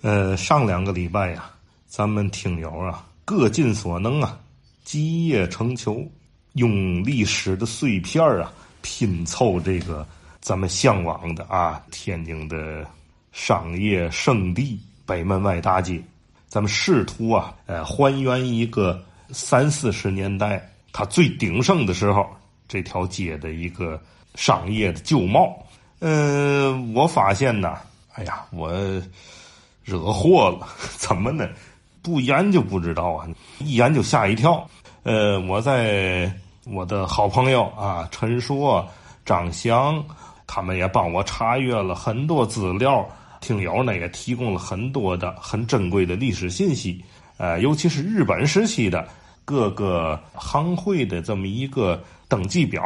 呃，上两个礼拜呀，咱们听友啊，各尽所能啊，集腋成裘，用历史的碎片啊，拼凑这个咱们向往的啊，天津的商业圣地北门外大街。咱们试图啊，呃，还原一个三四十年代它最鼎盛的时候这条街的一个商业的旧貌。嗯，我发现呢，哎呀，我。惹祸了，怎么呢？不研究不知道啊，一研究吓一跳。呃，我在我的好朋友啊，陈硕、张翔，他们也帮我查阅了很多资料，听友呢也提供了很多的很珍贵的历史信息。呃，尤其是日本时期的各个行会的这么一个登记表，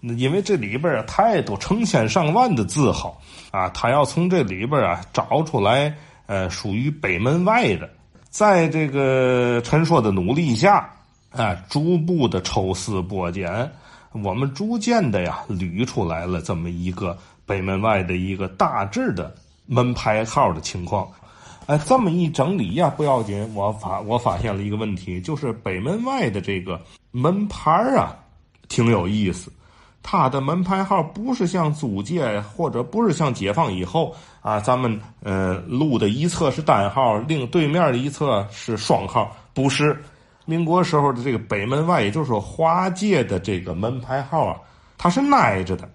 因为这里边啊太多成千上万的字号啊，他要从这里边啊找出来。呃，属于北门外的，在这个陈硕的努力下，啊，逐步的抽丝剥茧，我们逐渐的呀捋出来了这么一个北门外的一个大致的门牌号的情况。哎，这么一整理呀，不要紧，我发我发现了一个问题，就是北门外的这个门牌啊，挺有意思。它的门牌号不是像租界，或者不是像解放以后啊，咱们呃路的一侧是单号，另对面的一侧是双号，不是。民国时候的这个北门外，也就是说华界的这个门牌号啊，它是挨着的。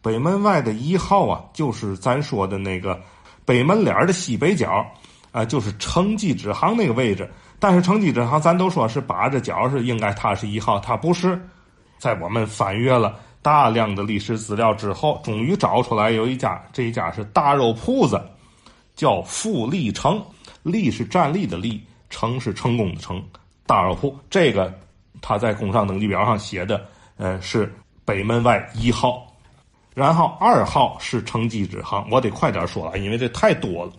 北门外的一号啊，就是咱说的那个北门脸的西北角啊，就是城际支行那个位置。但是城际支行咱都说是把着角是应该它是一号，它不是。在我们翻阅了。大量的历史资料之后，终于找出来有一家，这一家是大肉铺子，叫富力城，力是站立的力，成是成功的成，大肉铺。这个他在工商登记表上写的，呃，是北门外一号，然后二号是城际支行，我得快点说了，因为这太多了。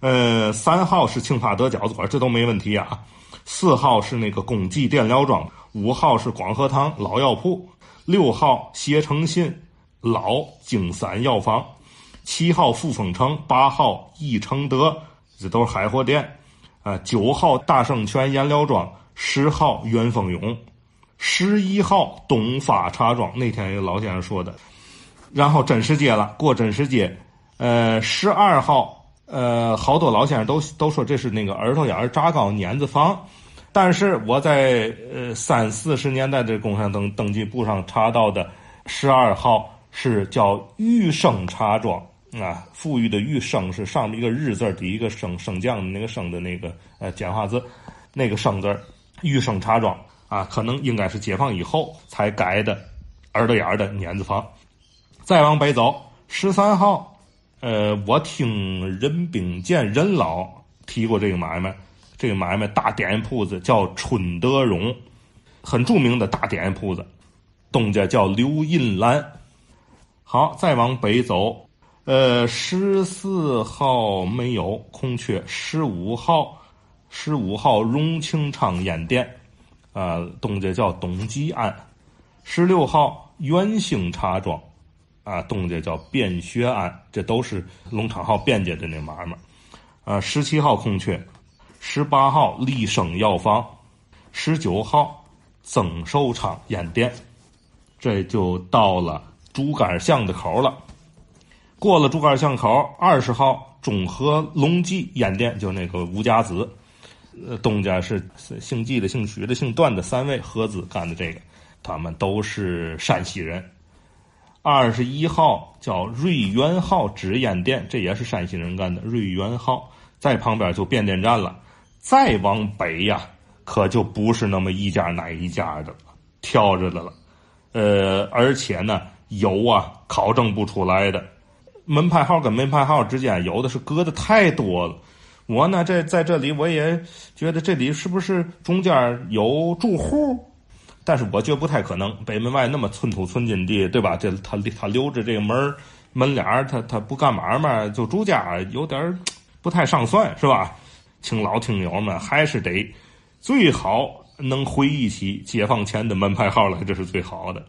呃，三号是庆发德饺子馆，这都没问题啊。四号是那个公记电疗庄，五号是广和堂老药铺。六号携程信老京三药房，七号富丰城，八号益承德，这都是海货店。啊，九号大圣泉颜料庄，十号元丰永，十一号东发茶庄。那天有老先生说的。然后真实街了，过真实街。呃，十二号，呃，好多老先生都都说这是那个耳朵眼炸糕碾子房。但是我在呃三四十年代的工商登登记簿上查到的十二号是叫玉生茶庄啊，富裕的玉生是上面一个日字底一个升升降的那个升的那个呃简化字，那个生字玉生茶庄啊，可能应该是解放以后才改的耳朵眼的碾子房。再往北走，十三号，呃，我听任秉健任老提过这个买卖。这个买卖大点铺子叫春德荣，很著名的大点铺子，东家叫刘印兰。好，再往北走，呃，十四号没有空缺，十五号，十五号荣庆昌烟店，啊，东家叫董吉安。十六号元兴茶庄，啊，东家叫卞学安，这都是龙昌号卞家的那买卖。啊，十七号空缺。十八号立生药房，十九号增寿昌烟店，这就到了竹竿巷的口了。过了竹竿巷口，二十号中和隆记烟店，就那个吴家子，呃，东家是姓季的、姓许的、姓段的三位合资干的这个，他们都是山西人。二十一号叫瑞元号纸烟店，这也是山西人干的。瑞元号在旁边就变电站了。再往北呀，可就不是那么一家哪一家的挑着的了，呃，而且呢，有啊考证不出来的门牌号跟门牌号之间有的是隔的太多了。我呢，这在这里我也觉得这里是不是中间有住户？但是我觉得不太可能。北门外那么寸土寸金地，对吧？这他他留着这个门门脸他他不干买卖就住家，有点不太上算，是吧？请老听友们还是得最好能回忆起解放前的门牌号来，这是最好的。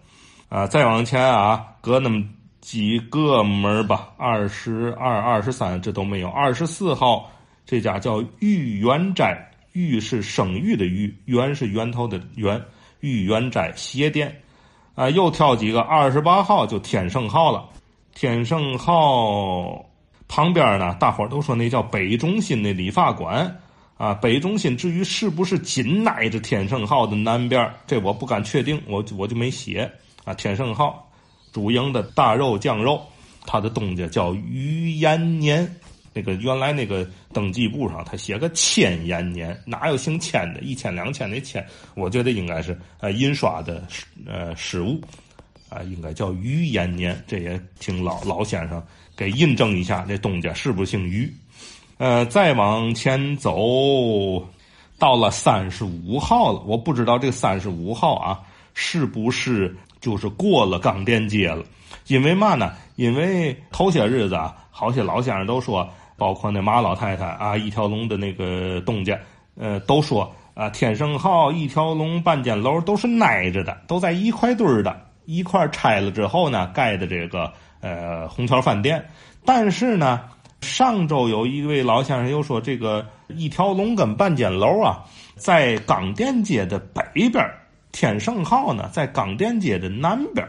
啊，再往前啊，隔那么几个门吧，二十二、二十三这都没有。二十四号这家叫玉元斋，玉是生育的玉，元是源头的源，玉元斋鞋店。啊，又挑几个二十八号就天盛号了，天盛号旁边呢，大伙都说那叫北中心那理发馆。啊，北中心至于是不是紧挨着天圣号的南边，这我不敢确定，我我就没写。啊，天圣号主营的大肉酱肉，它的东家叫余延年。那个原来那个登记簿上他写个千延年，哪有姓千的？一千两千的千，我觉得应该是呃印刷的呃失误，啊，应该叫余延年。这也挺老老先生给印证一下，这东家是不是姓于？呃，再往前走，到了三十五号了。我不知道这三十五号啊，是不是就是过了港店街了？因为嘛呢？因为头些日子啊，好些老先生都说，包括那马老太太啊，一条龙的那个东家，呃，都说啊，天盛号、一条龙半间楼都是挨着的，都在一块堆儿的，一块拆了之后呢，盖的这个呃虹桥饭店。但是呢。上周有一位老先生又说，这个一条龙跟半间楼啊，在港店街的北边，天盛号呢在港店街的南边。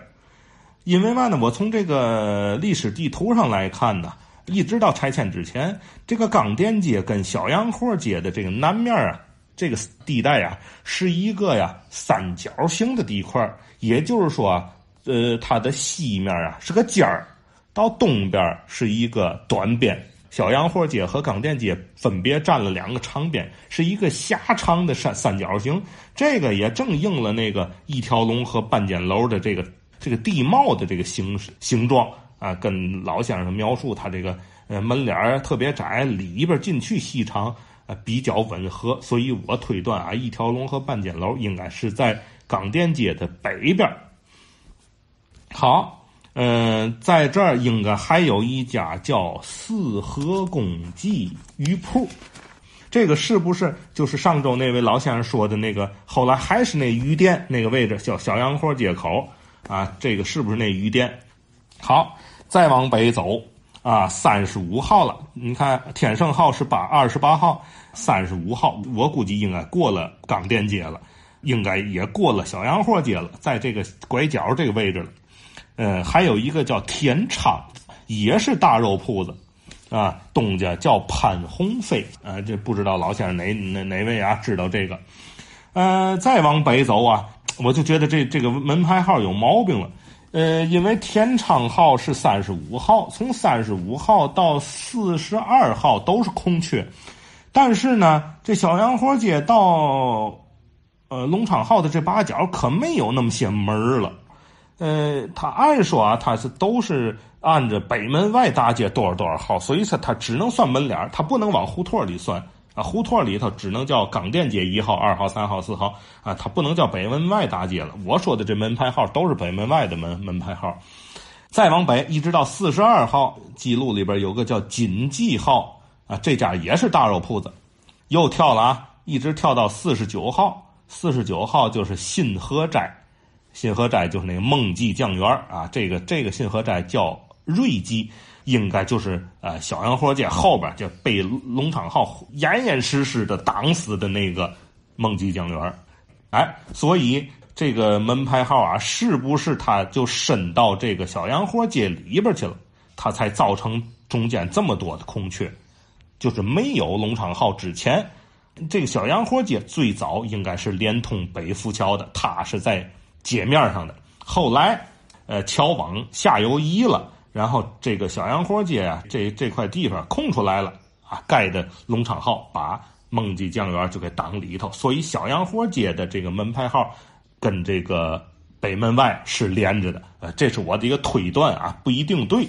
因为嘛呢？我从这个历史地图上来看呢，一直到拆迁之前，这个港店街跟小洋货街的这个南面啊，这个地带啊，是一个呀三角形的地块，也就是说，呃，它的西面啊是个尖儿。到东边是一个短边，小洋货街和港店街分别占了两个长边，是一个狭长的三三角形。这个也正应了那个一条龙和半间楼的这个这个地貌的这个形式形状啊，跟老先生描述他这个呃门脸特别窄，里边进去细长啊比较吻合，所以我推断啊，一条龙和半间楼应该是在港店街的北边。好。嗯，在这儿应该还有一家叫四合公记鱼铺，这个是不是就是上周那位老先生说的那个？后来还是那鱼店那个位置，叫小洋货街口啊？这个是不是那鱼店？好，再往北走啊，三十五号了。你看天盛号是八二十八号，三十五号我估计应该过了港店街了，应该也过了小洋货街了，在这个拐角这个位置了。呃，还有一个叫天昌，也是大肉铺子，啊，东家叫潘鸿飞，啊，这不知道老先生哪哪哪位啊知道这个？呃，再往北走啊，我就觉得这这个门牌号有毛病了，呃，因为天昌号是三十五号，从三十五号到四十二号都是空缺，但是呢，这小洋货街到呃龙昌号的这八角可没有那么些门了。呃，他按说啊，他是都是按着北门外大街多少多少号，所以说他只能算门脸他不能往胡同里算啊。胡同里头只能叫港店街一号、二号、三号、四号啊，他不能叫北门外大街了。我说的这门牌号都是北门外的门门牌号。再往北一直到四十二号，记录里边有个叫锦记号啊，这家也是大肉铺子。又跳了啊，一直跳到四十九号，四十九号就是信和斋。信和斋就是那个孟记酱园啊，这个这个信和斋叫瑞记，应该就是呃小洋货街后边就被龙昌号严严实实的挡死的那个孟记酱园哎，所以这个门牌号啊，是不是他就伸到这个小洋货街里边去了，他才造成中间这么多的空缺？就是没有龙昌号之前，这个小洋货街最早应该是连通北浮桥的，它是在。街面上的，后来，呃，桥往下游移了，然后这个小洋货街啊，这这块地方空出来了啊，盖的龙昌号把孟记酱园就给挡里头，所以小洋货街的这个门牌号跟这个北门外是连着的，呃，这是我的一个推断啊，不一定对。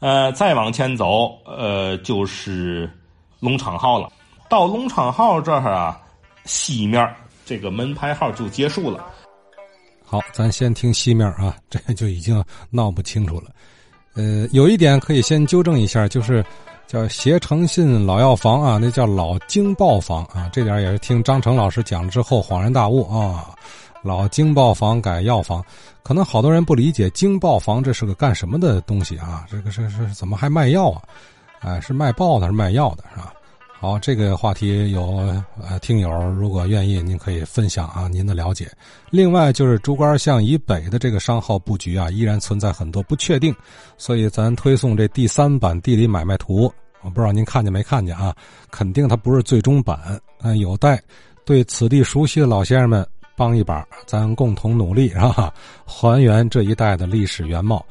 呃，再往前走，呃，就是龙昌号了，到龙昌号这儿啊，西面这个门牌号就结束了。好，咱先听西面啊，这就已经闹不清楚了。呃，有一点可以先纠正一下，就是叫携诚信老药房啊，那叫老京报房啊。这点也是听张成老师讲了之后恍然大悟啊。老京报房改药房，可能好多人不理解京报房这是个干什么的东西啊？这个是是怎么还卖药啊？哎，是卖报的，是卖药的，是吧？好，这个话题有呃听友如果愿意，您可以分享啊您的了解。另外就是竹竿巷以北的这个商号布局啊，依然存在很多不确定，所以咱推送这第三版地理买卖图，我不知道您看见没看见啊？肯定它不是最终版，嗯，有待对此地熟悉的老先生们帮一把，咱共同努力，是吧？还原这一带的历史原貌。